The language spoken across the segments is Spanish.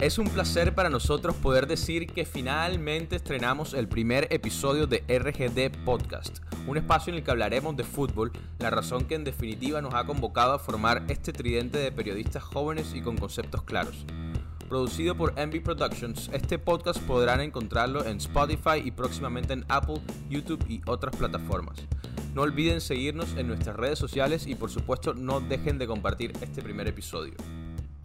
Es un placer para nosotros poder decir que finalmente estrenamos el primer episodio de RGD Podcast, un espacio en el que hablaremos de fútbol, la razón que en definitiva nos ha convocado a formar este tridente de periodistas jóvenes y con conceptos claros. Producido por Envy Productions, este podcast podrán encontrarlo en Spotify y próximamente en Apple, YouTube y otras plataformas. No olviden seguirnos en nuestras redes sociales y por supuesto no dejen de compartir este primer episodio.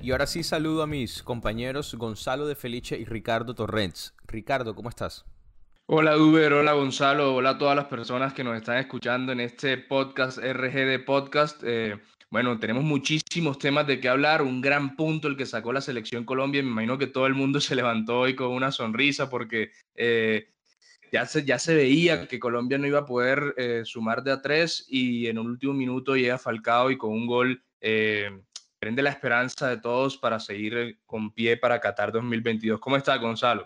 Y ahora sí saludo a mis compañeros Gonzalo de Felice y Ricardo Torrents. Ricardo, ¿cómo estás? Hola Uber, hola Gonzalo, hola a todas las personas que nos están escuchando en este podcast RGD Podcast. Eh, bueno, tenemos muchísimos temas de qué hablar, un gran punto el que sacó la selección Colombia. Me imagino que todo el mundo se levantó hoy con una sonrisa porque eh, ya, se, ya se veía que Colombia no iba a poder eh, sumar de a tres y en un último minuto llega Falcao y con un gol prende la esperanza de todos para seguir eh, con pie para Qatar 2022. ¿Cómo está, Gonzalo?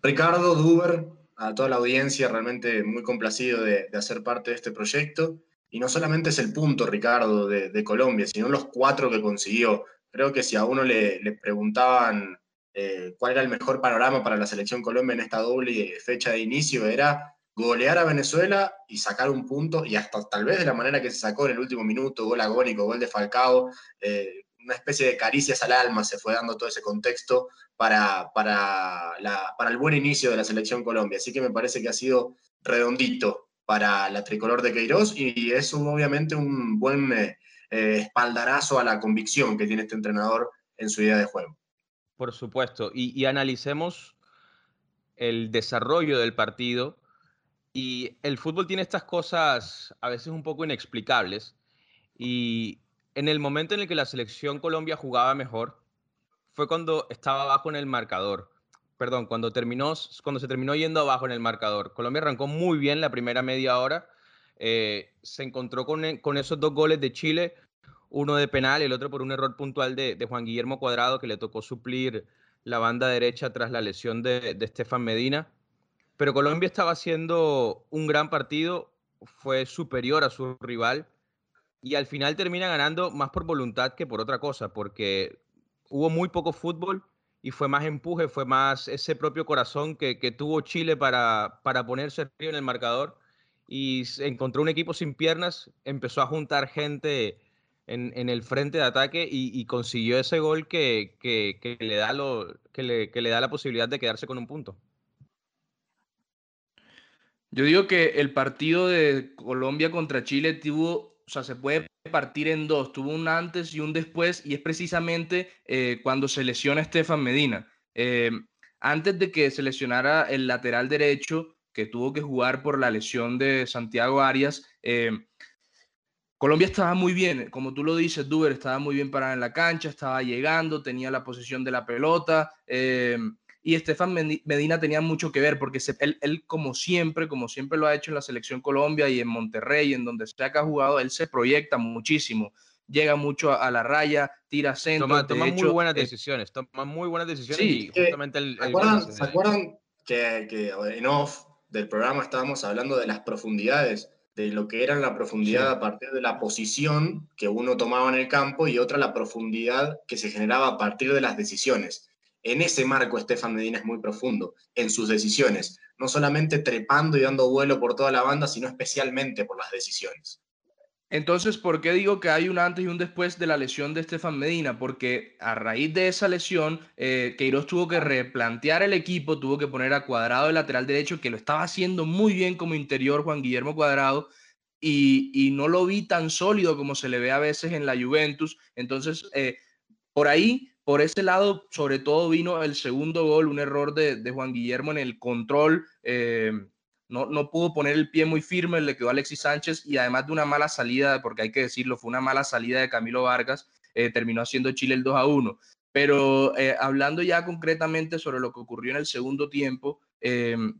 Ricardo, Duber, a toda la audiencia, realmente muy complacido de, hacer parte de este proyecto. Y no solamente es el punto, Ricardo, de, Colombia, sino los cuatro que consiguió. Creo que si a uno le, preguntaban eh, cuál era el mejor panorama para la selección Colombia en esta doble fecha de inicio, era golear a Venezuela y sacar un punto, y hasta tal vez de la manera que se sacó en el último minuto, gol agónico, gol de Falcao, eh, una especie de caricias al alma se fue dando todo ese contexto para, para, para el buen inicio de la selección Colombia. Así que me parece que ha sido redondito para la tricolor de Queiroz y es obviamente un buen eh, eh, espaldarazo a la convicción que tiene este entrenador en su idea de juego. Por supuesto, y analicemos el desarrollo del partido y el fútbol tiene estas cosas a veces un poco inexplicables. Y en el momento en el que la selección Colombia jugaba mejor, fue cuando estaba abajo en el marcador. Perdón, cuando, terminó, cuando se terminó yendo abajo en el marcador. Colombia arrancó muy bien la primera media hora. Eh, se encontró con, e, con, esos dos goles de Chile, uno de penal el otro por un error puntual de, Juan Guillermo Cuadrado, que le tocó suplir la banda derecha tras la lesión de Estefan Medina. Pero Colombia estaba haciendo un gran partido, fue superior a su rival y al final termina ganando más por voluntad que por otra cosa, porque hubo muy poco fútbol y fue más empuje, fue más ese propio corazón que, tuvo Chile para, para ponerse en el marcador y encontró un equipo sin piernas, empezó a juntar gente en, el frente de ataque y, consiguió ese gol que, le da lo, que, que le da la posibilidad de quedarse con un punto. Yo digo que el partido de Colombia contra Chile tuvo, o sea, se puede partir en dos, tuvo un antes y un después, y es precisamente eh, cuando se lesiona Estefan Medina. Eh, antes de que se lesionara el lateral derecho, que tuvo que jugar por la lesión de Santiago Arias, eh, Colombia estaba muy bien, como tú lo dices, Duber estaba muy bien parado en la cancha, estaba llegando, tenía la posición de la pelota y Estefan Medina tenía mucho que ver porque él, como siempre, como siempre lo ha hecho en la selección Colombia y en Monterrey, en donde sea que ha jugado, él se proyecta muchísimo, llega mucho a, la raya, tira centro. Toma, muy buenas decisiones, toma muy buenas decisiones sí, y justamente el, ¿Se acuerdan que, que, en off del programa estábamos hablando de las profundidades? de lo que era la profundidad a partir de la posición que uno tomaba en el campo y otra la profundidad que se generaba a partir de las decisiones. En ese marco, Estefan Medina es muy profundo en sus decisiones, no solamente trepando y dando vuelo por toda la banda, sino especialmente por las decisiones. Entonces, ¿por qué digo que hay un antes y un después de la lesión de Estefan Medina? Porque a raíz de esa lesión, eh, Queiroz tuvo que replantear el equipo, tuvo que poner a Cuadrado de lateral derecho, que lo estaba haciendo muy bien como interior Juan Guillermo Cuadrado, y, no lo vi tan sólido como se le ve a veces en la Juventus. Entonces, eh, por ahí por ese lado, sobre todo vino el segundo gol, un error de, Juan Guillermo en el control. Eh, no, no, pudo poner el pie muy firme, le quedó Alexis Sánchez y además de una mala salida, porque hay que decirlo, fue una mala salida de Camilo Vargas, eh, terminó haciendo Chile el 2 a 1. Pero eh, hablando ya concretamente sobre lo que ocurrió en el segundo tiempo,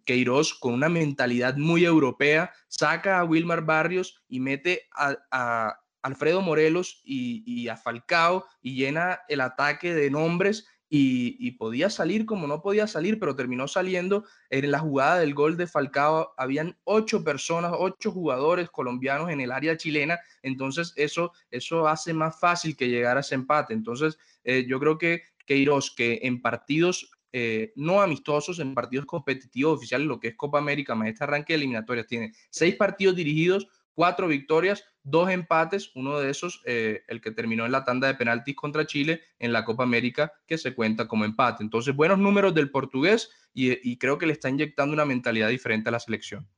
Queiroz, con una mentalidad muy europea, saca a Wilmar Barrios y mete a Alfredo Morelos y, a Falcao y llena el ataque de nombres y, podía salir como no podía salir, pero terminó saliendo en la jugada del gol de Falcao. Habían ocho personas, ocho jugadores colombianos en el área chilena, entonces eso, eso hace más fácil que llegar a ese empate. Entonces eh, yo creo que Queiroz que en partidos eh, no amistosos, en partidos competitivos oficiales, lo que es Copa América, más este arranque de eliminatorias, tiene seis partidos dirigidos, cuatro victorias, dos empates, uno de esos, eh, el que terminó en la tanda de penaltis contra Chile en la Copa América, que se cuenta como empate. Entonces, buenos números del portugués y creo que le está inyectando una mentalidad diferente a la selección.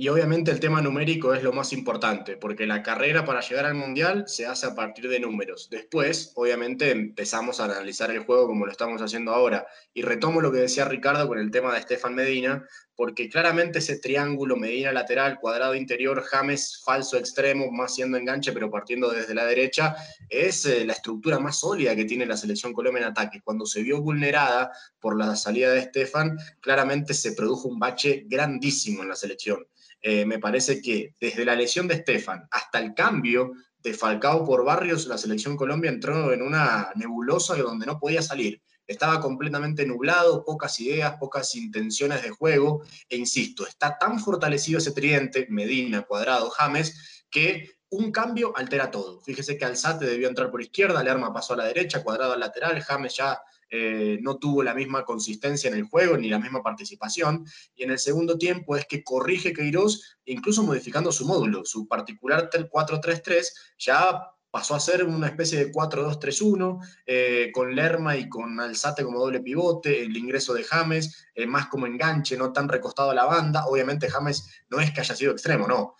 Y obviamente el tema numérico es lo más importante, porque la carrera para llegar al Mundial se hace a partir de números. Después, obviamente, empezamos a analizar el juego como lo estamos haciendo ahora. Y retomo lo que decía Ricardo con el tema de Estefan Medina, porque claramente ese triángulo Medina lateral, cuadrado interior, James falso extremo, más siendo enganche, pero partiendo desde la derecha, es eh, la estructura más sólida que tiene la selección Colombia en ataque. Cuando se vio vulnerada por la salida de Estefan, claramente se produjo un bache grandísimo en la selección. Eh, me parece que desde la lesión de Estefan hasta el cambio de Falcao por Barrios, la selección Colombia entró en una nebulosa donde no podía salir. Estaba completamente nublado, pocas ideas, pocas intenciones de juego. E insisto, está tan fortalecido ese tridente, Medina, Cuadrado, James, que un cambio altera todo. Fíjese que Alzate debió entrar por izquierda, Lerma pasó a la derecha, Cuadrado al lateral, James ya eh, no tuvo la misma consistencia en el juego ni la misma participación. Y en el segundo tiempo es que corrige Queiroz, incluso modificando su módulo, su particular 4-3-3, ya pasó a ser una especie de 4-2-3-1, eh, con Lerma y con Alzate como doble pivote, el ingreso de James, eh, más como enganche, no tan recostado a la banda. Obviamente James no es que haya sido extremo, no.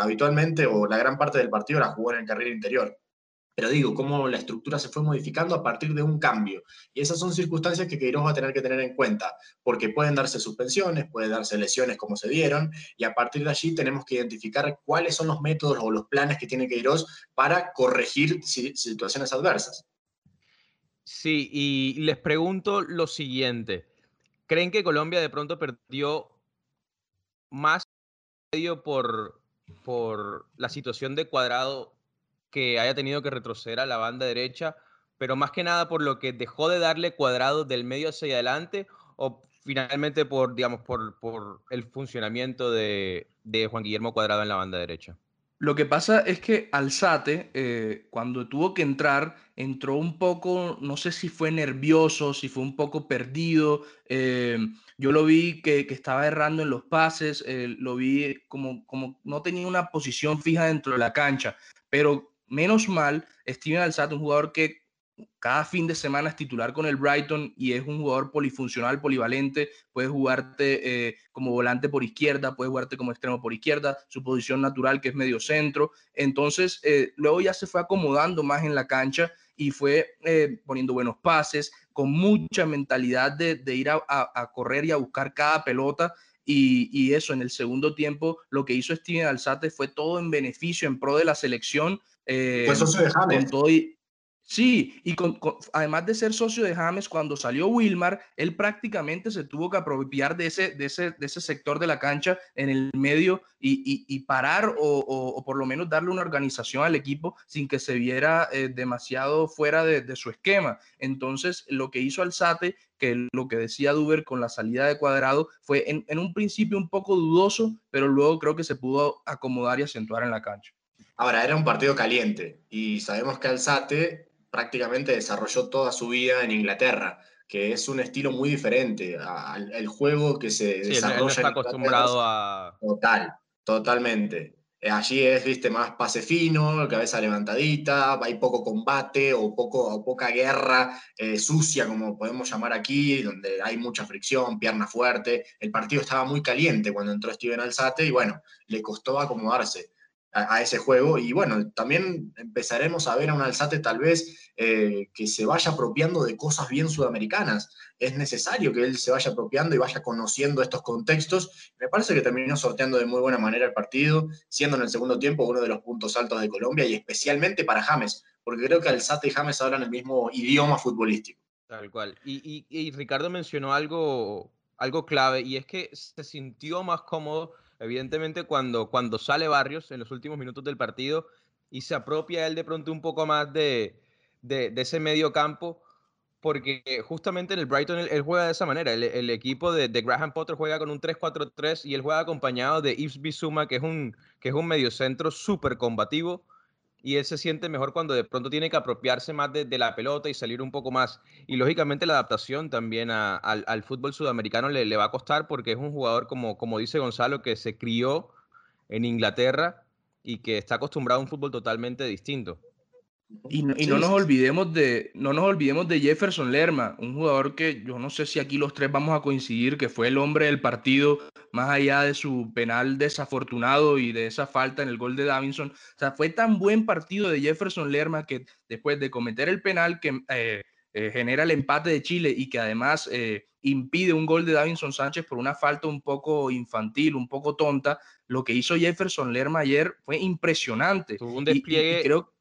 habitualmente o la gran parte del partido la jugó en el carril interior. Pero digo, cómo la estructura se fue modificando a partir de un cambio. Y esas son circunstancias que Queiroz va a tener que tener en cuenta, porque pueden darse suspensiones, pueden darse lesiones como se dieron, y a partir de allí tenemos que identificar cuáles son los métodos o los planes que tiene Queiroz para corregir situaciones adversas. Sí, y les pregunto lo siguiente. ¿Creen que Colombia de pronto perdió más por, por la situación de cuadrado que haya tenido que retroceder a la banda derecha, pero más que nada por lo que dejó de darle cuadrado del medio hacia adelante o finalmente por, digamos, por, por el funcionamiento de, de, Juan Guillermo Cuadrado en la banda derecha. Lo que pasa es que Alzate, eh, cuando tuvo que entrar, entró un poco, no sé si fue nervioso, si fue un poco perdido. Eh, yo lo vi que, que, estaba errando en los pases, eh, lo vi como, como no tenía una posición fija dentro de la cancha, pero menos mal, Steven Alzate, un jugador que cada fin de semana es titular con el Brighton y es un jugador polifuncional, polivalente, puede jugarte eh, como volante por izquierda, puede jugarte como extremo por izquierda, su posición natural que es medio centro. Entonces, eh, luego ya se fue acomodando más en la cancha y fue eh, poniendo buenos pases, con mucha mentalidad de, ir a, correr y a buscar cada pelota. Y, eso en el segundo tiempo, lo que hizo Steven Alzate fue todo en beneficio, en pro de la selección pues socio de James. sí, y además de ser socio de James, cuando salió Wilmar, él prácticamente se tuvo que apropiar de ese, de ese, de ese sector de la cancha en el medio y, parar o, por lo menos darle una organización al equipo sin que se viera eh, demasiado fuera de, su esquema. Entonces, lo que hizo Alzate, que lo que decía Duber con la salida de cuadrado, fue en, en un principio un poco dudoso, pero luego creo que se pudo acomodar y acentuar en la cancha. Ahora, era un partido caliente y sabemos que Alzate prácticamente desarrolló toda su vida en Inglaterra, que es un estilo muy diferente al juego que se desarrolla. no está acostumbrado a. Total, totalmente. Eh, allí es, viste, más pase fino, cabeza levantadita, hay poco combate o, poco, o poca guerra eh, sucia, como podemos llamar aquí, donde hay mucha fricción, pierna fuerte. El partido estaba muy caliente cuando entró Steven Alzate y bueno, le costó acomodarse a, ese juego. Y bueno, también empezaremos a ver a un Alzate tal vez eh, que se vaya apropiando de cosas bien sudamericanas. Es necesario que él se vaya apropiando y vaya conociendo estos contextos. Me parece que terminó sorteando de muy buena manera el partido, siendo en el segundo tiempo uno de los puntos altos de Colombia y especialmente para James, porque creo que Alzate y James hablan el mismo idioma futbolístico. Tal cual. Y, y Ricardo mencionó algo, algo clave y es que se sintió más cómodo Evidentemente, cuando, cuando sale Barrios en los últimos minutos del partido y se apropia él de pronto un poco más de, de, ese medio campo, porque justamente en el Brighton él, juega de esa manera. El, equipo de, de, Graham Potter juega con un 3-4-3 y él juega acompañado de Yves Bissouma, que es un, que es un mediocentro súper combativo y él se siente mejor cuando de pronto tiene que apropiarse más de, la pelota y salir un poco más. Y lógicamente la adaptación también al, fútbol sudamericano le, le, va a costar porque es un jugador, como, como dice Gonzalo, que se crió en Inglaterra y que está acostumbrado a un fútbol totalmente distinto. Y, no, nos olvidemos de, no nos olvidemos de Jefferson Lerma, un jugador que yo no sé si aquí los tres vamos a coincidir, que fue el hombre del partido, más allá de su penal desafortunado y de esa falta en el gol de Davinson. O sea, fue tan buen partido de Jefferson Lerma que después de cometer el penal que eh, eh, genera el empate de Chile y que además eh, impide un gol de Davinson Sánchez por una falta un poco infantil, un poco tonta, lo que hizo Jefferson Lerma ayer fue impresionante. Tuvo un despliegue. creo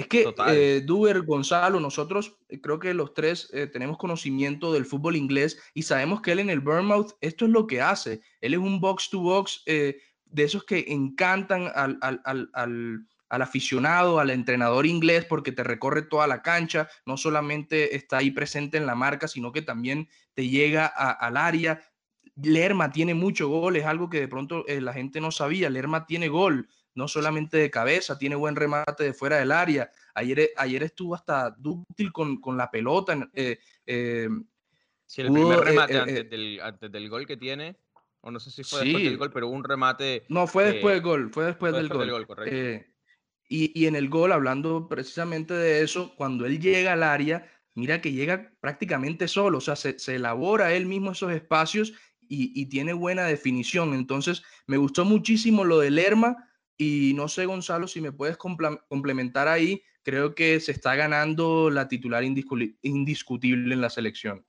es que eh, Duber, Gonzalo, nosotros eh, creo que los tres eh, tenemos conocimiento del fútbol inglés y sabemos que él en el Bournemouth esto es lo que hace. Él es un box to box de esos que encantan al, aficionado, al entrenador inglés, porque te recorre toda la cancha, no solamente está ahí presente en la marca, sino que también te llega al área. Lerma tiene mucho gol, es algo que de pronto la gente no sabía. Lerma tiene gol no solamente de cabeza, tiene buen remate de fuera del área. Ayer, e, ayer estuvo hasta dúctil con, con la pelota. Eh, eh, el primer eh, remate eh, antes, del, antes, del, gol que tiene, o no sé si fue después del gol, pero un remate. No, fue después del gol, fue después, del, gol. y, y en el gol, hablando precisamente de eso, cuando él llega al área, mira que llega prácticamente solo, o sea, se, se elabora él mismo esos espacios y, y, tiene buena definición. Entonces, me gustó muchísimo lo de Lerma y no sé, Gonzalo, si me puedes complementar ahí, creo que se está ganando la titular indiscutible en la selección.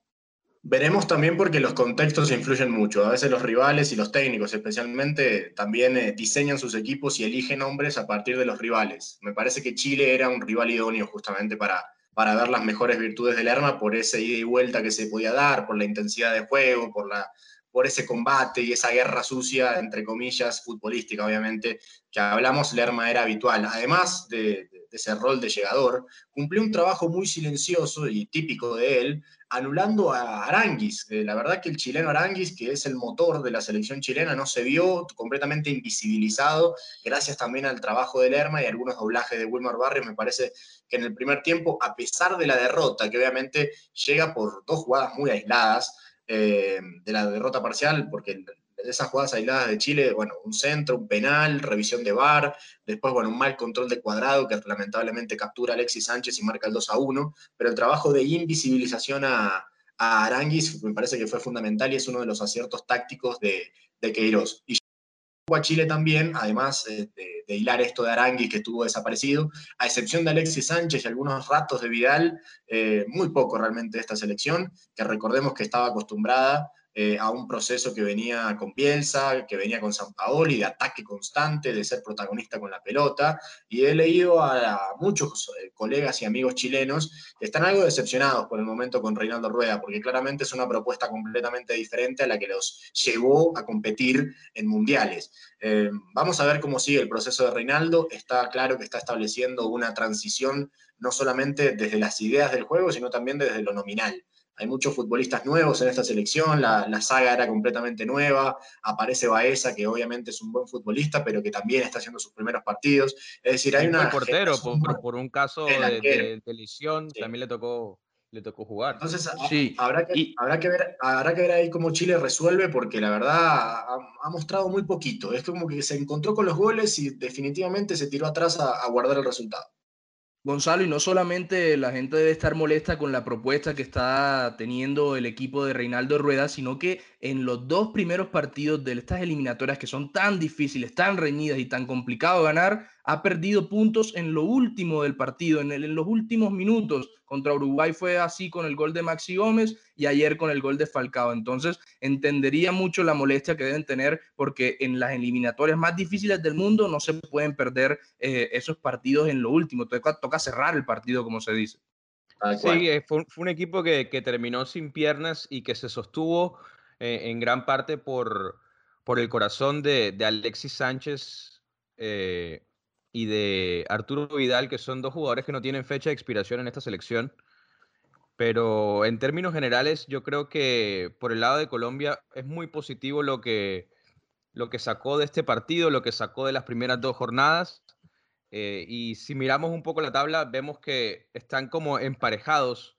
Veremos también porque los contextos influyen mucho. A veces los rivales y los técnicos especialmente también eh, diseñan sus equipos y eligen hombres a partir de los rivales. Me parece que Chile era un rival idóneo justamente para, para ver las mejores virtudes del arma por ese ida y vuelta que se podía dar, por la intensidad de juego, por la por ese combate y esa guerra sucia, entre comillas, futbolística, obviamente, que hablamos, Lerma era habitual. Además de, ese rol de llegador, cumplió un trabajo muy silencioso y típico de él, anulando a Aranguis. Eh, la verdad que el chileno Aranguis, que es el motor de la selección chilena, no se vio completamente invisibilizado, gracias también al trabajo de Lerma y algunos doblajes de Wilmar Barrios. Me parece que en el primer tiempo, a pesar de la derrota, que obviamente llega por dos jugadas muy aisladas, eh, de la derrota parcial, porque de esas jugadas aisladas de Chile, bueno, un centro, un penal, revisión de VAR, después, bueno, un mal control de cuadrado que lamentablemente captura Alexis Sánchez y marca el 2 a 1, pero el trabajo de invisibilización a, a Aranguis me parece que fue fundamental y es uno de los aciertos tácticos de, de Queiroz. Y a Chile también, además eh, de, hilar esto de Arangui que estuvo desaparecido, a excepción de Alexis Sánchez y algunos ratos de Vidal, eh, muy poco realmente de esta selección, que recordemos que estaba acostumbrada eh, a un proceso que venía con Bielsa, que venía con San Paoli, de ataque constante, de ser protagonista con la pelota. Y he leído a, muchos eh, colegas y amigos chilenos que están algo decepcionados por el momento con Reinaldo Rueda, porque claramente es una propuesta completamente diferente a la que los llevó a competir en mundiales. Eh, vamos a ver cómo sigue el proceso de Reinaldo. Está claro que está estableciendo una transición no solamente desde las ideas del juego, sino también desde lo nominal hay muchos futbolistas nuevos en esta selección, la, saga era completamente nueva, aparece Baeza, que obviamente es un buen futbolista, pero que también está haciendo sus primeros partidos. Es decir, hay una... portero, por, un caso de, lesión, también le tocó, le tocó jugar. Entonces, sí. habrá, que, habrá, que ver, habrá que ver ahí cómo Chile resuelve, porque la verdad ha, ha, mostrado muy poquito. Es como que se encontró con los goles y definitivamente se tiró atrás a guardar el resultado. Gonzalo, y no solamente la gente debe estar molesta con la propuesta que está teniendo el equipo de Reinaldo Rueda, sino que en los dos primeros partidos de estas eliminatorias que son tan difíciles, tan reñidas y tan complicado ganar, ha perdido puntos en lo último del partido, en, en los últimos minutos. Contra Uruguay fue así con el gol de Maxi Gómez y ayer con el gol de Falcao. Entonces, entendería mucho la molestia que deben tener porque en las eliminatorias más difíciles del mundo no se pueden perder eh, esos partidos en lo último. Toca, toca cerrar el partido, como se dice. Sí, eh, fue, un equipo que, terminó sin piernas y que se sostuvo eh, en gran parte por, por el corazón de, Alexis Sánchez y de Arturo Vidal, que son dos jugadores que no tienen fecha de expiración en esta selección. Pero en términos generales, yo creo que por el lado de Colombia es muy positivo lo que, lo que sacó de este partido, lo que sacó de las primeras dos jornadas. Eh, y si miramos un poco la tabla, vemos que están como emparejados.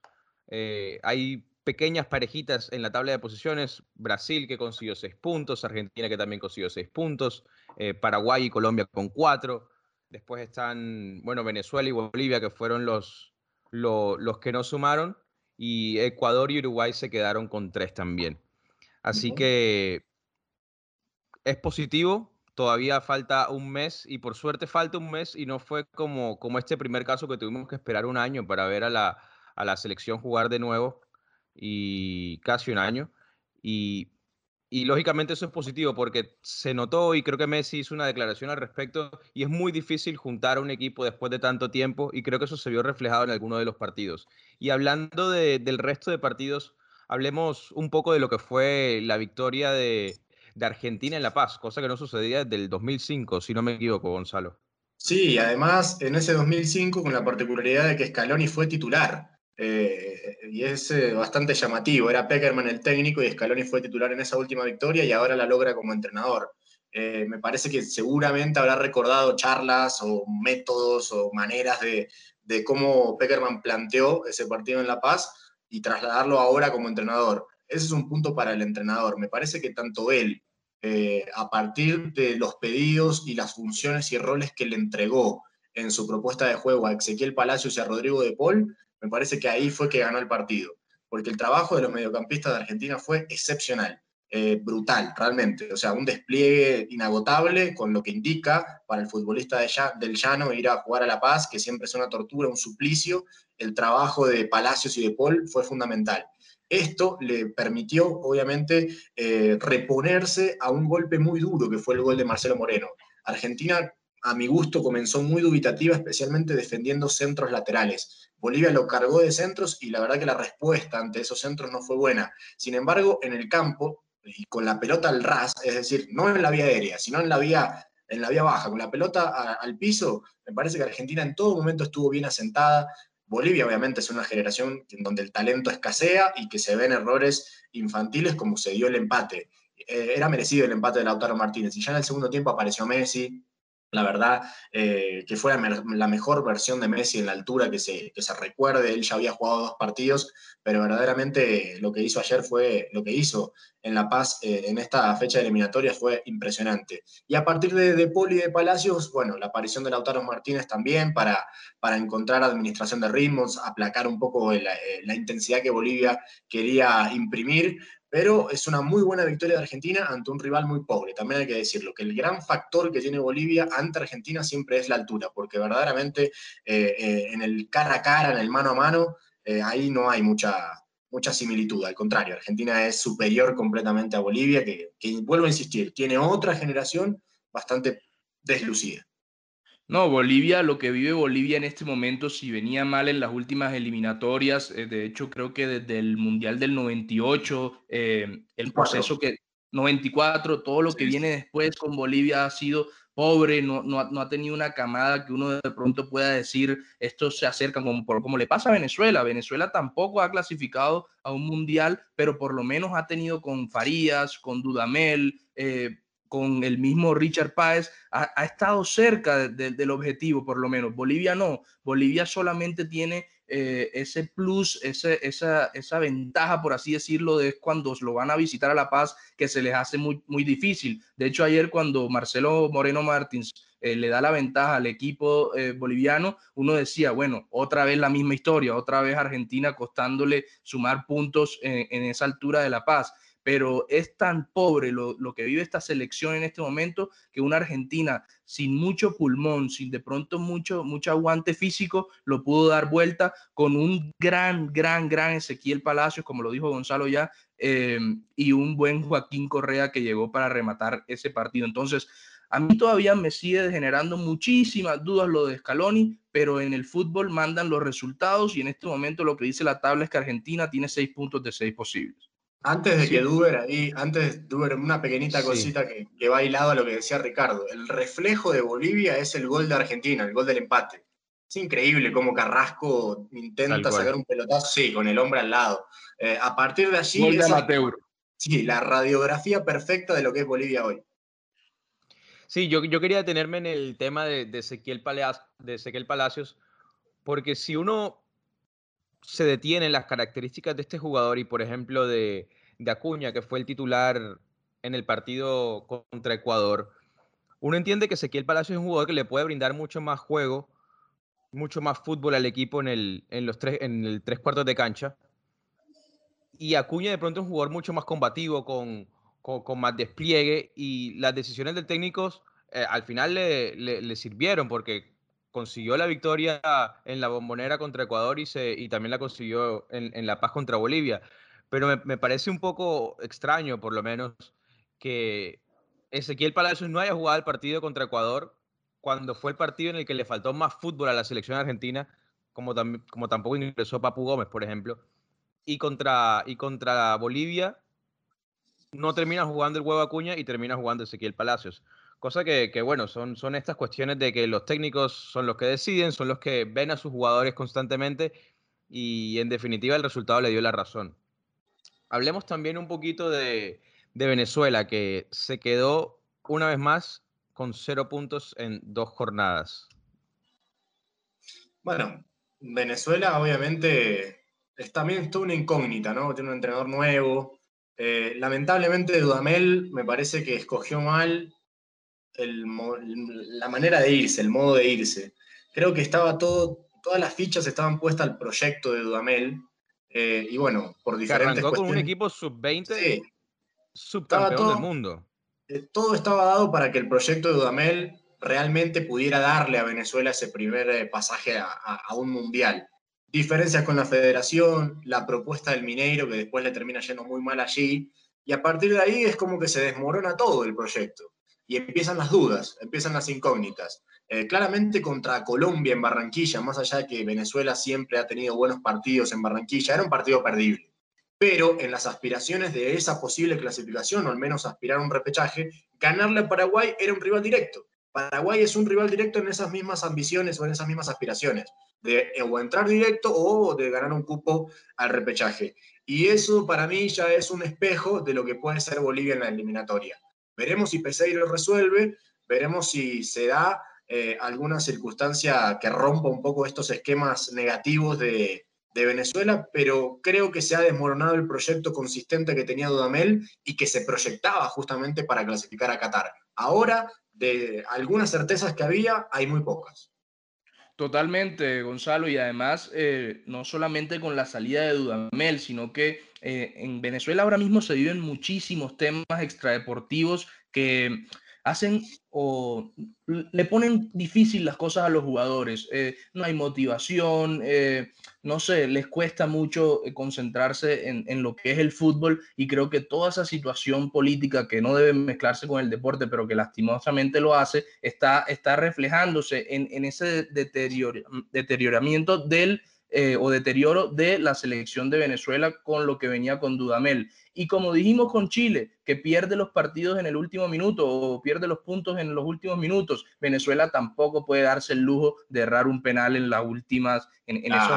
Eh, hay pequeñas parejitas en la tabla de posiciones. Brasil que consiguió seis puntos, Argentina que también consiguió seis puntos, eh, Paraguay y Colombia con cuatro. Después están, bueno, Venezuela y Bolivia que fueron los, los que no sumaron. Y Ecuador y Uruguay se quedaron con tres también. Así que es positivo, todavía falta un mes y por suerte falta un mes y no fue como, como este primer caso que tuvimos que esperar un año para ver a la, a la selección jugar de nuevo y casi un año. Y, y, lógicamente eso es positivo porque se notó y creo que Messi hizo una declaración al respecto y es muy difícil juntar a un equipo después de tanto tiempo y creo que eso se vio reflejado en alguno de los partidos. Y hablando de, del resto de partidos, hablemos un poco de lo que fue la victoria de, de Argentina en La Paz, cosa que no sucedía desde el 2005, si no me equivoco, Gonzalo. Sí, además en ese 2005 con la particularidad de que Scaloni fue titular. Eh, y es eh, bastante llamativo. Era Peckerman el técnico y Scaloni fue titular en esa última victoria y ahora la logra como entrenador. Eh, me parece que seguramente habrá recordado charlas o métodos o maneras de, de cómo Peckerman planteó ese partido en La Paz y trasladarlo ahora como entrenador. Ese es un punto para el entrenador. Me parece que tanto él, a partir de los pedidos y las funciones y roles que le entregó en su propuesta de juego a Ezequiel Palacios y a Rodrigo de Paul, me parece que ahí fue que ganó el partido. Porque el trabajo de los mediocampistas de Argentina fue excepcional. Eh, brutal, realmente. O sea, un despliegue inagotable con lo que indica para el futbolista de del llano ir a jugar a La Paz, que siempre es una tortura, un suplicio. El trabajo de Palacios y de Paul fue fundamental. Esto le permitió, obviamente, eh, reponerse a un golpe muy duro que fue el gol de Marcelo Moreno. Argentina, a mi gusto, comenzó muy dubitativa, especialmente defendiendo centros laterales. Bolivia lo cargó de centros y la verdad que la respuesta ante esos centros no fue buena. Sin embargo, en el campo, y con la pelota al ras, es decir, no en la vía aérea, sino en la vía, en la vía baja, con la pelota al piso, me parece que Argentina en todo momento estuvo bien asentada, Bolivia obviamente es una generación en donde el talento escasea y que se ven errores infantiles como se dio el empate. Eh, era merecido el empate de Lautaro Martínez y ya en el segundo tiempo apareció Messi, la verdad, eh, que fue la, mejor versión de Messi en la altura que se, que se recuerde. Él ya había jugado dos partidos, pero verdaderamente lo que hizo ayer fue, lo que hizo en La Paz eh, en esta fecha eliminatoria fue impresionante. Y a partir de, de Poli y de Palacios, bueno, la aparición de Lautaro Martínez también para, para encontrar administración de ritmos, aplacar un poco la, eh, la intensidad que Bolivia quería imprimir, pero es una muy buena victoria de Argentina ante un rival muy pobre, también hay que decirlo, que el gran factor que tiene Bolivia ante Argentina siempre es la altura, porque verdaderamente eh, eh, en el cara a cara, en el mano a mano, eh, ahí no hay mucha, mucha similitud, al contrario, Argentina es superior completamente a Bolivia, que, que vuelvo a insistir, tiene otra generación bastante deslucida. No, Bolivia, lo que vive Bolivia en este momento, si venía mal en las últimas eliminatorias, eh, de hecho creo que desde el Mundial del 98, eh, el proceso que 94, todo lo que viene después con Bolivia ha sido pobre, no, no, ha tenido una camada que uno de pronto pueda decir, esto se acerca como, como le pasa a Venezuela. Venezuela tampoco ha clasificado a un mundial, pero por lo menos ha tenido con Farías, con Dudamel, eh, con el mismo Richard Páez, ha, estado cerca del objetivo, por lo menos. Bolivia no. Bolivia solamente tiene eh, ese plus, esa, ventaja, por así decirlo, de cuando lo van a visitar a La Paz, que se les hace muy, difícil. De hecho, ayer cuando Marcelo Moreno Martins eh, le da la ventaja al equipo eh, boliviano, uno decía, bueno, otra vez la misma historia, otra vez Argentina costándole sumar puntos en esa altura de La Paz pero es tan pobre lo, que vive esta selección en este momento que una Argentina sin mucho pulmón, sin de pronto mucho, mucho aguante físico, lo pudo dar vuelta con un gran, gran, gran Ezequiel Palacios, como lo dijo Gonzalo ya, eh, y un buen Joaquín Correa que llegó para rematar ese partido. Entonces, a mí todavía me sigue generando muchísimas dudas lo de Scaloni, pero en el fútbol mandan los resultados y en este momento lo que dice la tabla es que Argentina tiene seis puntos de seis posibles. Antes de que Duber ahí, antes Duber, una pequeñita cosita que, que, va hilado a lo que decía Ricardo. El reflejo de Bolivia es el gol de Argentina, el gol del empate. Es increíble cómo Carrasco intenta sacar un pelotazo, sí, con el hombre al lado. Eh, a partir de allí. Gol de Sí, la radiografía perfecta de lo que es Bolivia hoy. Sí, yo, yo quería detenerme en el tema de, de, Ezequiel de Ezequiel Palacios, porque si uno se detiene en las características de este jugador y, por ejemplo, de, de Acuña, que fue el titular en el partido contra Ecuador, uno entiende que Ezequiel Palacios es un jugador que le puede brindar mucho más juego, mucho más fútbol al equipo en el, en los tres, en el tres cuartos de cancha. Y Acuña de pronto es un jugador mucho más combativo, con, con, más despliegue y las decisiones del técnico eh, al final le, le, sirvieron porque consiguió la victoria en la bombonera contra Ecuador y, se, y también la consiguió en, en La Paz contra Bolivia. Pero me, me, parece un poco extraño, por lo menos, que Ezequiel Palacios no haya jugado el partido contra Ecuador cuando fue el partido en el que le faltó más fútbol a la selección argentina, como, como tampoco ingresó Papu Gómez, por ejemplo. Y contra, y contra Bolivia no termina jugando el huevo Acuña y termina jugando Ezequiel Palacios. Cosa que, bueno, son, son estas cuestiones de que los técnicos son los que deciden, son los que ven a sus jugadores constantemente y en definitiva el resultado le dio la razón. Hablemos también un poquito de, de Venezuela, que se quedó una vez más con cero puntos en dos jornadas. Bueno, Venezuela obviamente es también toda una incógnita, ¿no? Tiene un entrenador nuevo. Eh, lamentablemente Dudamel me parece que escogió mal la manera de irse, el modo de irse. Creo que estaba todo, todas las fichas estaban puestas al proyecto de Dudamel. Eh, y bueno, por diferentes arrancó con un equipo sub-20 subcampeón del mundo. Eh, todo estaba dado para que el proyecto de Dudamel realmente pudiera darle a Venezuela ese primer eh, pasaje a, un mundial. Diferencias con la federación, la propuesta del Mineiro, que después le termina yendo muy mal allí, y a partir de ahí es como que se desmorona todo el proyecto. Y empiezan las dudas, empiezan las incógnitas. Eh, claramente contra Colombia en Barranquilla, más allá de que Venezuela siempre ha tenido buenos partidos en Barranquilla, era un partido perdible pero en las aspiraciones de esa posible clasificación, o al menos aspirar a un repechaje, ganarle a Paraguay era un rival directo. Paraguay es un rival directo en esas mismas ambiciones o en esas mismas aspiraciones, de o entrar directo o de ganar un cupo al repechaje. Y eso para mí ya es un espejo de lo que puede ser Bolivia en la eliminatoria. Veremos si Peseiro resuelve, veremos si se da eh, alguna circunstancia que rompa un poco estos esquemas negativos de, Venezuela, pero creo que se ha desmoronado el proyecto consistente que tenía Dudamel y que se proyectaba justamente para clasificar a Qatar. Ahora, de algunas certezas que había, hay muy pocas. Totalmente, Gonzalo, y además eh, no solamente con la salida de Dudamel, sino que eh, en Venezuela ahora mismo se viven muchísimos temas extradeportivos que hacen o le ponen difícil las cosas a los jugadores. Eh, no hay motivación, eh, no sé, les cuesta mucho eh, concentrarse en, lo que es el fútbol y creo que toda esa situación política que no debe mezclarse con el deporte, pero que lastimosamente lo hace, está, está reflejándose en, en ese deterioramiento del eh, o deterioro de la selección de Venezuela con lo que venía con Dudamel. Y como dijimos con Chile, que pierde los partidos en el último minuto o pierde los puntos en los últimos minutos, Venezuela tampoco puede darse el lujo de errar un penal en las últimas, en, esos,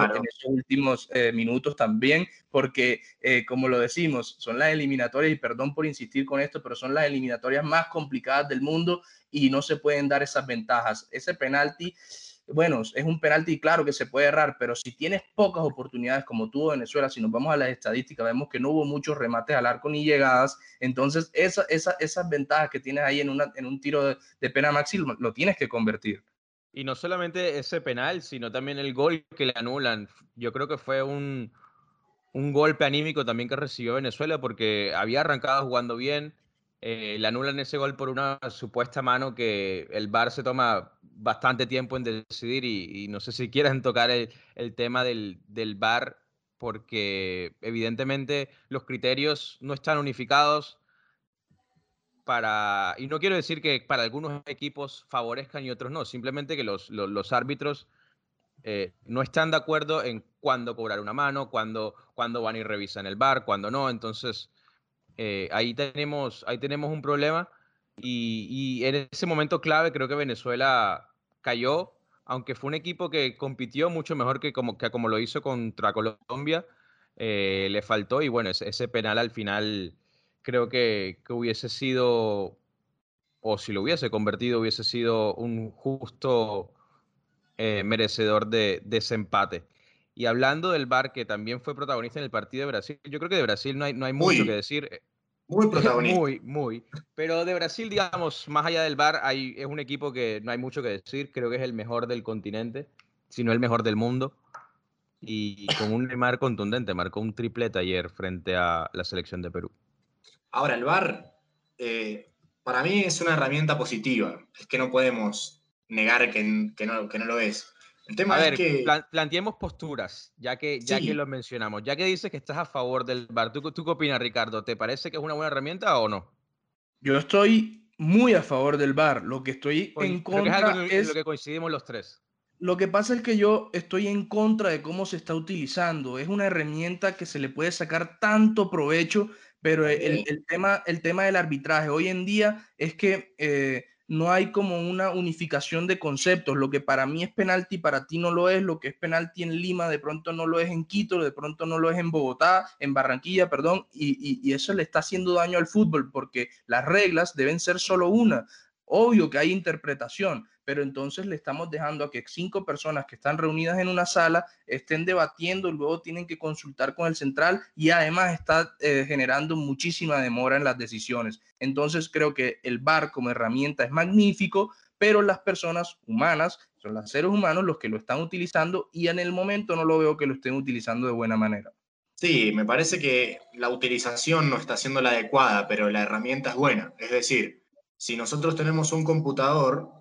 últimos eh, minutos también, porque eh, como lo decimos, son las eliminatorias, y perdón por insistir con esto, pero son las eliminatorias más complicadas del mundo y no se pueden dar esas ventajas. Ese penalti bueno, es un penalti, claro que se puede errar, pero si tienes pocas oportunidades como tuvo Venezuela, si nos vamos a las estadísticas, vemos que no hubo muchos remates al arco ni llegadas, entonces esa, esa, esas ventajas que tienes ahí en, una, en un tiro de, pena máxima lo tienes que convertir. Y no solamente ese penal, sino también el gol que le anulan. Yo creo que fue un, un golpe anímico también que recibió Venezuela porque había arrancado jugando bien, eh, le anulan ese gol por una supuesta mano que el VAR se toma bastante tiempo en decidir y, no sé si quieran tocar el, tema del, del VAR porque evidentemente los criterios no están unificados para, y no quiero decir que para algunos equipos favorezcan y otros no, simplemente que los, los, árbitros eh, no están de acuerdo en cuándo cobrar una mano, cuándo, cuándo van y revisan el VAR, cuándo no, entonces eh, ahí, tenemos, ahí tenemos un problema y, en ese momento clave creo que Venezuela cayó, aunque fue un equipo que compitió mucho mejor que como, que como lo hizo contra Colombia, eh, le faltó y bueno, ese, penal al final creo que, que, hubiese sido o si lo hubiese convertido, hubiese sido un justo eh, merecedor de, desempate. ese empate. Y hablando del VAR, que también fue protagonista en el partido de Brasil, yo creo que de Brasil no hay, no hay mucho que decir. Eh, muy protagonista. Muy, muy. Pero de Brasil, digamos, más allá del VAR, hay, es un equipo que no hay mucho que decir. Creo que es el mejor del continente, si no el mejor del mundo. Y con un Neymar contundente, marcó un triplete ayer frente a la selección de Perú. Ahora, el VAR, eh, para mí es una herramienta positiva. Es que no podemos negar que, que, no, que no lo es. El tema a es ver, que... planteemos posturas, ya que, ya que lo mencionamos. Ya que dices que estás a favor del VAR, ¿tú, ¿tú qué opinas, Ricardo? ¿Te parece que es una buena herramienta o no? Yo estoy muy a favor del VAR. Lo que estoy en contra es, lo que coincidimos los tres. Lo que pasa es que yo estoy en contra de cómo se está utilizando. Es una herramienta que se le puede sacar tanto provecho, pero el, el tema, el tema del arbitraje hoy en día es que eh, no hay como una unificación de conceptos. Lo que para mí es penalti, para ti no lo es. Lo que es penalti en Lima, de pronto no lo es en Quito, de pronto no lo es en Bogotá, en Barranquilla, perdón. Y, y eso le está haciendo daño al fútbol porque las reglas deben ser solo una. Obvio que hay interpretación, pero entonces le estamos dejando a que cinco personas que están reunidas en una sala estén debatiendo, luego tienen que consultar con el central y además está eh, generando muchísima demora en las decisiones. Entonces creo que el VAR como herramienta es magnífico, pero las personas humanas, son los seres humanos los que lo están utilizando y en el momento no lo veo que lo estén utilizando de buena manera. Sí, me parece que la utilización no está siendo la adecuada, pero la herramienta es buena. Es decir, si nosotros tenemos un computador,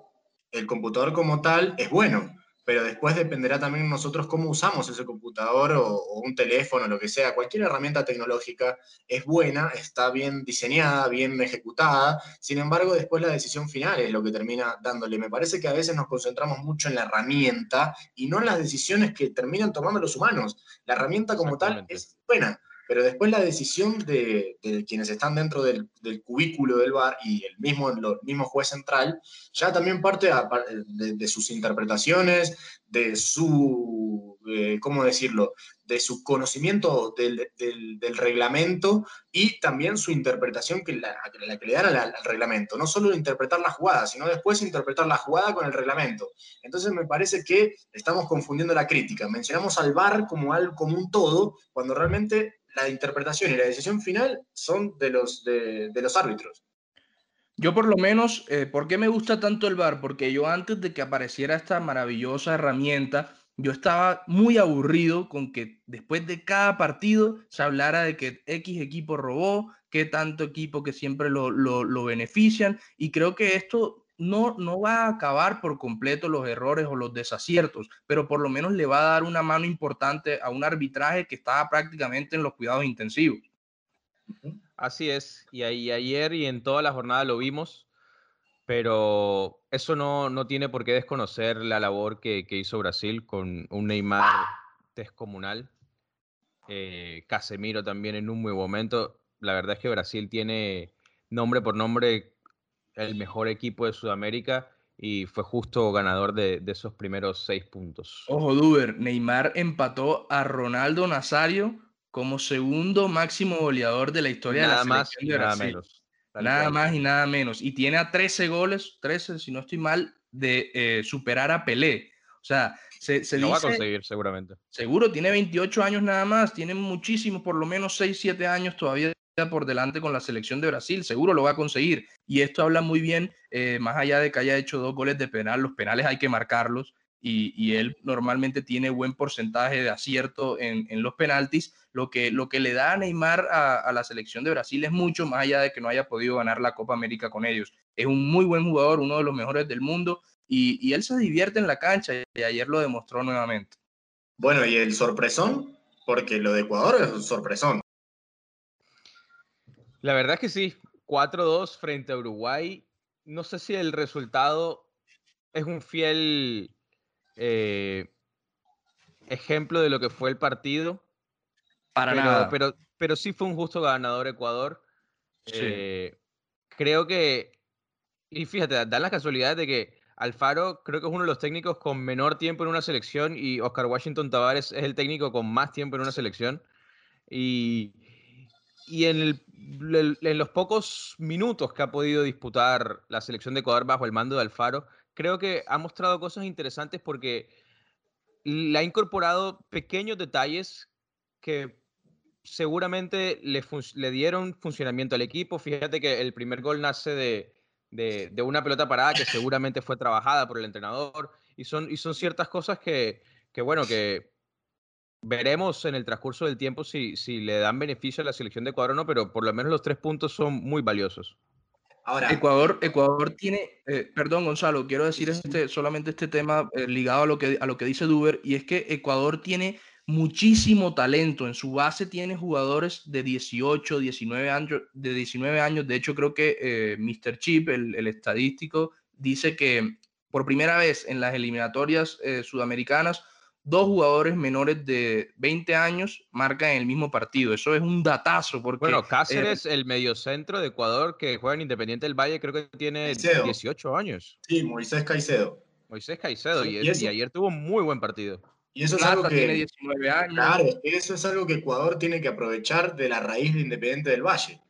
el computador como tal es bueno, pero después dependerá también nosotros cómo usamos ese computador o, un teléfono, lo que sea. Cualquier herramienta tecnológica es buena, está bien diseñada, bien ejecutada. Sin embargo, después la decisión final es lo que termina dándole. Me parece que a veces nos concentramos mucho en la herramienta y no en las decisiones que terminan tomando los humanos. La herramienta como tal es buena, pero después la decisión de, quienes están dentro del, cubículo del bar y el mismo, el mismo juez central, ya también parte de, sus interpretaciones, de su, eh, ¿cómo decirlo?, de su conocimiento del, reglamento y también su interpretación que la, que le dan al, al, reglamento. No solo interpretar la jugada, sino después interpretar la jugada con el reglamento. Entonces me parece que estamos confundiendo la crítica. Mencionamos al VAR como algo como un todo, cuando realmente la interpretación y la decisión final son de los, de, los árbitros. Yo por lo menos, eh, ¿por qué me gusta tanto el VAR? Porque yo antes de que apareciera esta maravillosa herramienta, yo estaba muy aburrido con que después de cada partido se hablara de que X equipo robó, que tanto equipo que siempre lo, lo, lo benefician, y creo que esto no, no va a acabar por completo los errores o los desaciertos, pero por lo menos le va a dar una mano importante a un arbitraje que estaba prácticamente en los cuidados intensivos. Así es, y, ahí, ayer y en toda la jornada lo vimos, pero eso no, no tiene por qué desconocer la labor que, hizo Brasil con un Neymar descomunal, eh, Casemiro también en un muy momento. La verdad es que Brasil tiene nombre por nombre el mejor equipo de Sudamérica y fue justo ganador de, esos primeros seis puntos. Ojo, Duber, Neymar empató a Ronaldo Nazario como segundo máximo goleador de la historia de la más selección de Nada menos. Nada más y nada menos. Y tiene a 13 goles, 13, si no estoy mal, de eh, superar a Pelé. O sea, se, se Lo va a conseguir seguramente. Seguro, tiene 28 años nada más, tiene muchísimos, por lo menos 6, 7 años todavía por delante con la selección de Brasil, seguro lo va a conseguir. Y esto habla muy bien, eh, más allá de que haya hecho dos goles de penal, los penales hay que marcarlos y, él normalmente tiene buen porcentaje de acierto en, los penaltis. Lo que, lo que le da a Neymar a, la selección de Brasil es mucho, más allá de que no haya podido ganar la Copa América con ellos. Es un muy buen jugador, uno de los mejores del mundo y, y él se divierte en la cancha y ayer lo demostró nuevamente. Bueno, y el sorpresón, porque lo de Ecuador es un sorpresón. La verdad es que sí, 4-2 frente a Uruguay. No sé si el resultado es un fiel eh, ejemplo de lo que fue el partido. Para pero, nada. Pero, pero sí fue un justo ganador Ecuador. Eh, creo que, y fíjate, dan las casualidades de que Alfaro creo que es uno de los técnicos con menor tiempo en una selección y Oscar Washington Tavares es el técnico con más tiempo en una selección. Y, y en el en los pocos minutos que ha podido disputar la selección de Ecuador bajo el mando de Alfaro, creo que ha mostrado cosas interesantes porque le ha incorporado pequeños detalles que seguramente le, dieron funcionamiento al equipo. Fíjate que el primer gol nace de, una pelota parada que seguramente fue trabajada por el entrenador y son, ciertas cosas que bueno, que veremos en el transcurso del tiempo si, si le dan beneficio a la selección de Ecuador o no, pero por lo menos los tres puntos son muy valiosos. Ahora, Ecuador, Ecuador tiene, eh, perdón Gonzalo, quiero decir este, solamente este tema eh, ligado a lo, que, a lo que dice Duber, y es que Ecuador tiene muchísimo talento. En su base tiene jugadores de 18, 19 años. De, 19 años. de hecho, creo que eh, Mr. Chip, el, el, estadístico, dice que por primera vez en las eliminatorias sudamericanas, dos jugadores menores de 20 años marcan en el mismo partido. Eso es un datazo. Porque, bueno, Cáceres, el mediocentro de Ecuador que juega en Independiente del Valle, creo que tiene 18 años. Sí, Moisés Caicedo. Moisés Caicedo, y, ayer tuvo un muy buen partido. Y eso es algo que. Tiene 19 años. Claro, eso es algo que Ecuador tiene que aprovechar de la raíz de Independiente del Valle.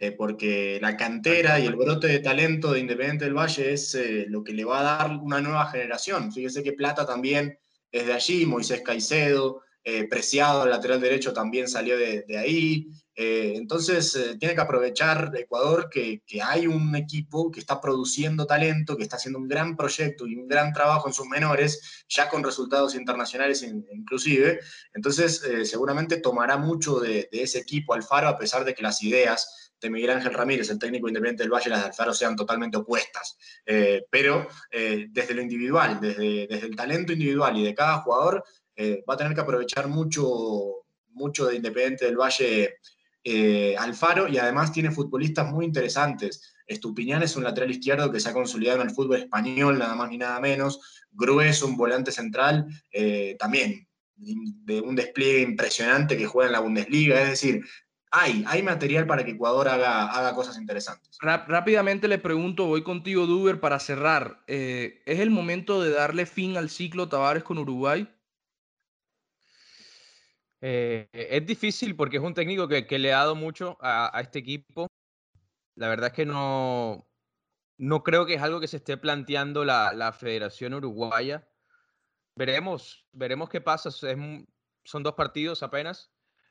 Eh, porque la cantera y el brote de talento de Independiente del Valle es eh, lo que le va a dar una nueva generación. Fíjese que Plata también desde allí, Moisés Caicedo, eh, Preciado, el lateral derecho, también salió de, ahí. Eh, entonces, eh, tiene que aprovechar Ecuador que, hay un equipo que está produciendo talento, que está haciendo un gran proyecto y un gran trabajo en sus menores, ya con resultados internacionales inclusive. Entonces, seguramente tomará mucho de, de ese equipo Alfaro, a pesar de que las ideas de Miguel Ángel Ramírez, el técnico independiente del Valle, las de Alfaro sean totalmente opuestas. Eh, pero eh, desde lo individual, desde, desde, el talento individual y de cada jugador, eh, va a tener que aprovechar mucho, mucho de Independiente del Valle Alfaro y además tiene futbolistas muy interesantes. Estupiñán es un lateral izquierdo que se ha consolidado en el fútbol español, nada más ni nada menos. Grueso, un volante central, también de un despliegue impresionante que juega en la Bundesliga. Es decir, hay, hay material para que Ecuador haga, haga cosas interesantes. Rápidamente le pregunto, voy contigo, Duber, para cerrar. Eh, ¿Es el momento de darle fin al ciclo Tavares con Uruguay? Eh, es difícil porque es un técnico que, le ha dado mucho a, este equipo. La verdad es que no, no creo que es algo que se esté planteando la, la Federación Uruguaya. Veremos, veremos qué pasa. son dos partidos apenas.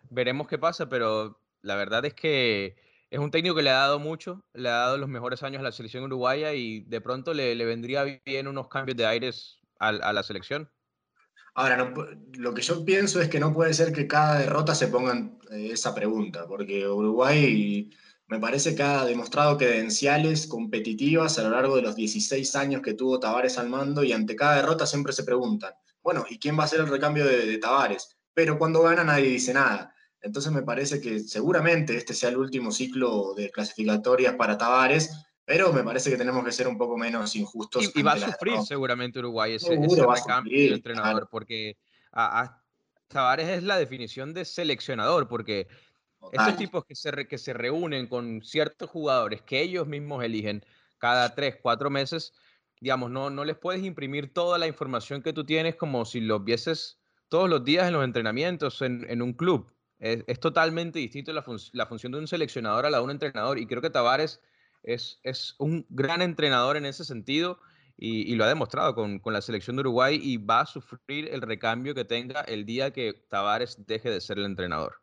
Veremos qué pasa, pero la verdad es que es un técnico que le ha dado mucho, le ha dado los mejores años a la selección uruguaya y de pronto le, vendría bien unos cambios de aires a, la selección. Ahora, lo que yo pienso es que no puede ser que cada derrota se pongan eh, esa pregunta, porque Uruguay me parece que ha demostrado credenciales competitivas a lo largo de los 16 años que tuvo Tavares al mando y ante cada derrota siempre se preguntan, bueno, ¿y quién va a ser el recambio de, de Tavares? Pero cuando gana nadie dice nada. Entonces me parece que seguramente este sea el último ciclo de clasificatorias para Tavares, pero me parece que tenemos que ser un poco menos injustos. Y, va a sufrir seguramente Uruguay ese, recambio de entrenador, porque a, Tavares es la definición de seleccionador, porque estos tipos que se, que se reúnen con ciertos jugadores que ellos mismos eligen cada tres, cuatro meses, digamos, no, no les puedes imprimir toda la información que tú tienes como si los vieses todos los días en los entrenamientos en, en un club. Es, totalmente distinto la, función de un seleccionador a la de un entrenador. Y creo que Tavares es, un gran entrenador en ese sentido y, lo ha demostrado con, con, la selección de Uruguay y va a sufrir el recambio que tenga el día que Tavares deje de ser el entrenador.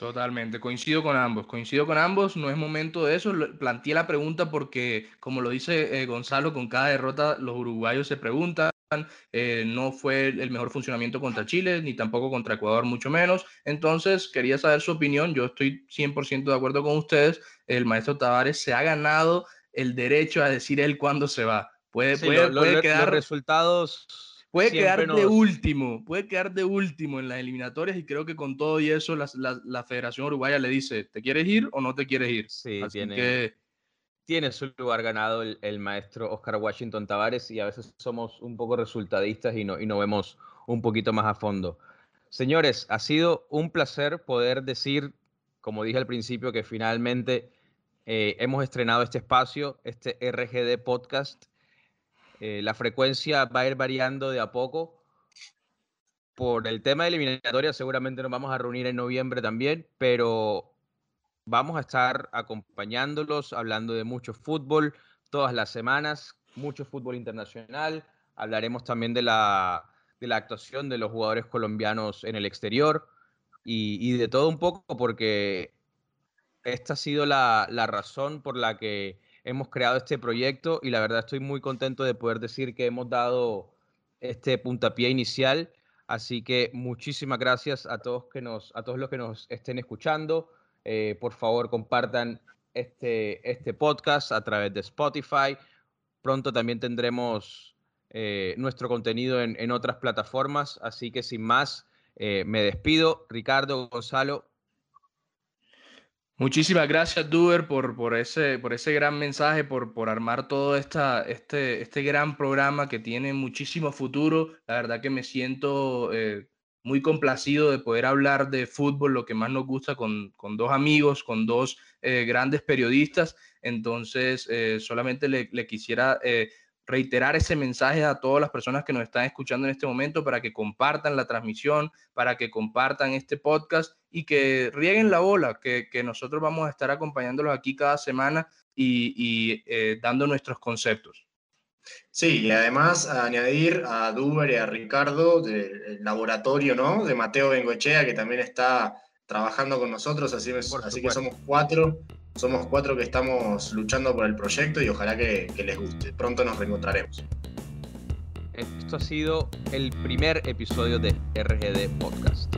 Totalmente, coincido con ambos, coincido con ambos, no es momento de eso. Planteé la pregunta porque, como lo dice eh, Gonzalo, con cada derrota los uruguayos se preguntan, eh, no fue el mejor funcionamiento contra Chile, ni tampoco contra Ecuador, mucho menos. Entonces, quería saber su opinión, yo estoy 100% de acuerdo con ustedes, el maestro Tavares se ha ganado el derecho a decir él cuándo se va. Puede, puede, quedar... Los resultados Puede quedar de último, puede quedar de último en las eliminatorias y creo que con todo y eso la, la, Federación Uruguaya le dice, ¿te quieres ir o no te quieres ir? Sí, tiene, tiene su lugar ganado el, maestro Oscar Washington Tavares y a veces somos un poco resultadistas y no, y no vemos un poquito más a fondo. Señores, ha sido un placer poder decir, como dije al principio, que finalmente eh, hemos estrenado este espacio, este RGD Podcast eh, la frecuencia va a ir variando de a poco. Por el tema de eliminatoria, seguramente nos vamos a reunir en noviembre también, pero vamos a estar acompañándolos, hablando de mucho fútbol todas las semanas, mucho fútbol internacional. Hablaremos también de la, de la actuación de los jugadores colombianos en el exterior y, de todo un poco, porque esta ha sido la, la razón por la que hemos creado este proyecto y la verdad estoy muy contento de poder decir que hemos dado este puntapié inicial. Así que muchísimas gracias a todos, que nos, a todos los que nos estén escuchando. Eh, por favor, compartan este, este podcast a través de Spotify. Pronto también tendremos eh, nuestro contenido en, en, otras plataformas. Así que sin más, eh, me despido. Ricardo, Gonzalo, Muchísimas gracias, Duber, por, por, ese, por ese gran mensaje, por, por armar todo esta, este, este gran programa que tiene muchísimo futuro. La verdad que me siento muy complacido de poder hablar de fútbol, lo que más nos gusta, con, con dos amigos, con dos eh, grandes periodistas. Entonces, eh, solamente le, quisiera reiterar ese mensaje a todas las personas que nos están escuchando en este momento para que compartan la transmisión, para que compartan este podcast y que rieguen la bola, que, nosotros vamos a estar acompañándolos aquí cada semana y, eh, dando nuestros conceptos. Sí, y además añadir a Duber y a Ricardo del laboratorio ¿no? de Mateo Bengochea, que también está trabajando con nosotros, así, así que somos cuatro somos cuatro que estamos luchando por el proyecto y ojalá que, que les guste. Pronto nos reencontraremos. Esto ha sido el primer episodio de RGD Podcast.